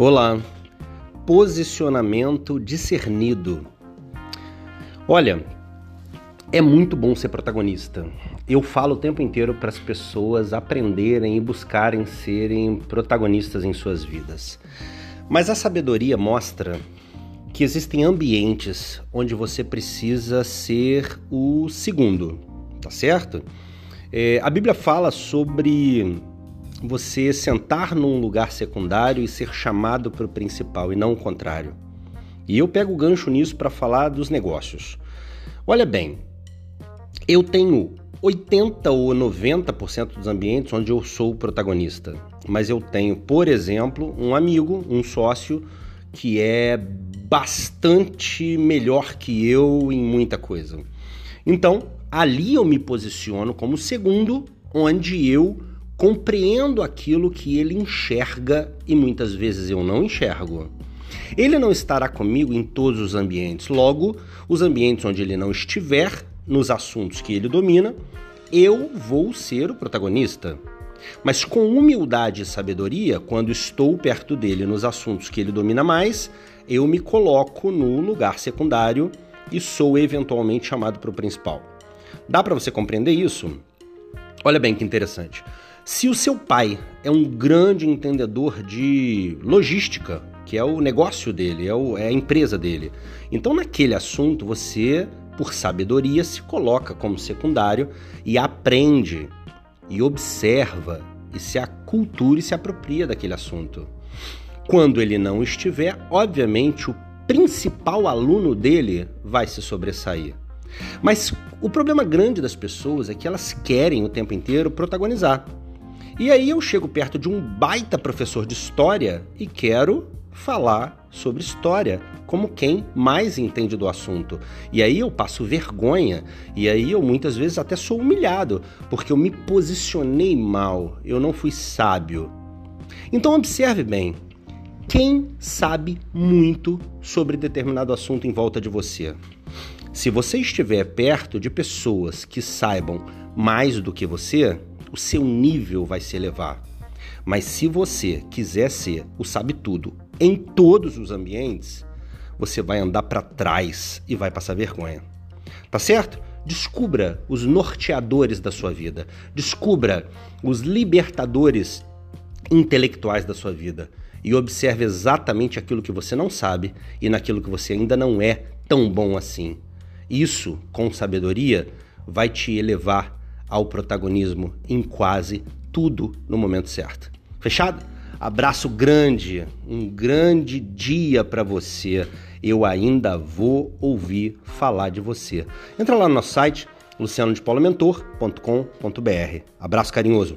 Olá, posicionamento discernido. Olha, é muito bom ser protagonista. Eu falo o tempo inteiro para as pessoas aprenderem e buscarem serem protagonistas em suas vidas. Mas a sabedoria mostra que existem ambientes onde você precisa ser o segundo, tá certo? É, a Bíblia fala sobre você sentar num lugar secundário e ser chamado para o principal e não o contrário. E eu pego o gancho nisso para falar dos negócios. Olha bem, eu tenho 80 ou 90% dos ambientes onde eu sou o protagonista, mas eu tenho, por exemplo, um amigo, um sócio que é bastante melhor que eu em muita coisa. Então, ali eu me posiciono como segundo, onde eu compreendo aquilo que ele enxerga e muitas vezes eu não enxergo. Ele não estará comigo em todos os ambientes, logo, os ambientes onde ele não estiver, nos assuntos que ele domina, eu vou ser o protagonista. Mas com humildade e sabedoria, quando estou perto dele nos assuntos que ele domina mais, eu me coloco no lugar secundário e sou eventualmente chamado para o principal. Dá para você compreender isso? Olha bem que interessante. Se o seu pai é um grande entendedor de logística, que é o negócio dele, é, o, é a empresa dele, então naquele assunto você, por sabedoria, se coloca como secundário e aprende e observa e se acultura e se apropria daquele assunto. Quando ele não estiver, obviamente o principal aluno dele vai se sobressair. Mas o problema grande das pessoas é que elas querem o tempo inteiro protagonizar. E aí eu chego perto de um baita professor de história e quero falar sobre história, como quem mais entende do assunto. E aí eu passo vergonha, e aí eu muitas vezes até sou humilhado, porque eu me posicionei mal, eu não fui sábio. Então observe bem, quem sabe muito sobre determinado assunto em volta de você? Se você estiver perto de pessoas que saibam mais do que você, o seu nível vai se elevar. Mas se você quiser ser o sabe-tudo em todos os ambientes, você vai andar para trás e vai passar vergonha. Tá certo? Descubra os norteadores da sua vida. Descubra os libertadores intelectuais da sua vida. E observe exatamente aquilo que você não sabe e naquilo que você ainda não é tão bom assim. Isso, com sabedoria, vai te elevar ao protagonismo em quase tudo no momento certo. Fechado? Abraço grande, um grande dia para você. Eu ainda vou ouvir falar de você. Entra lá no nosso site lucianodepaulomentor.com.br. Abraço carinhoso.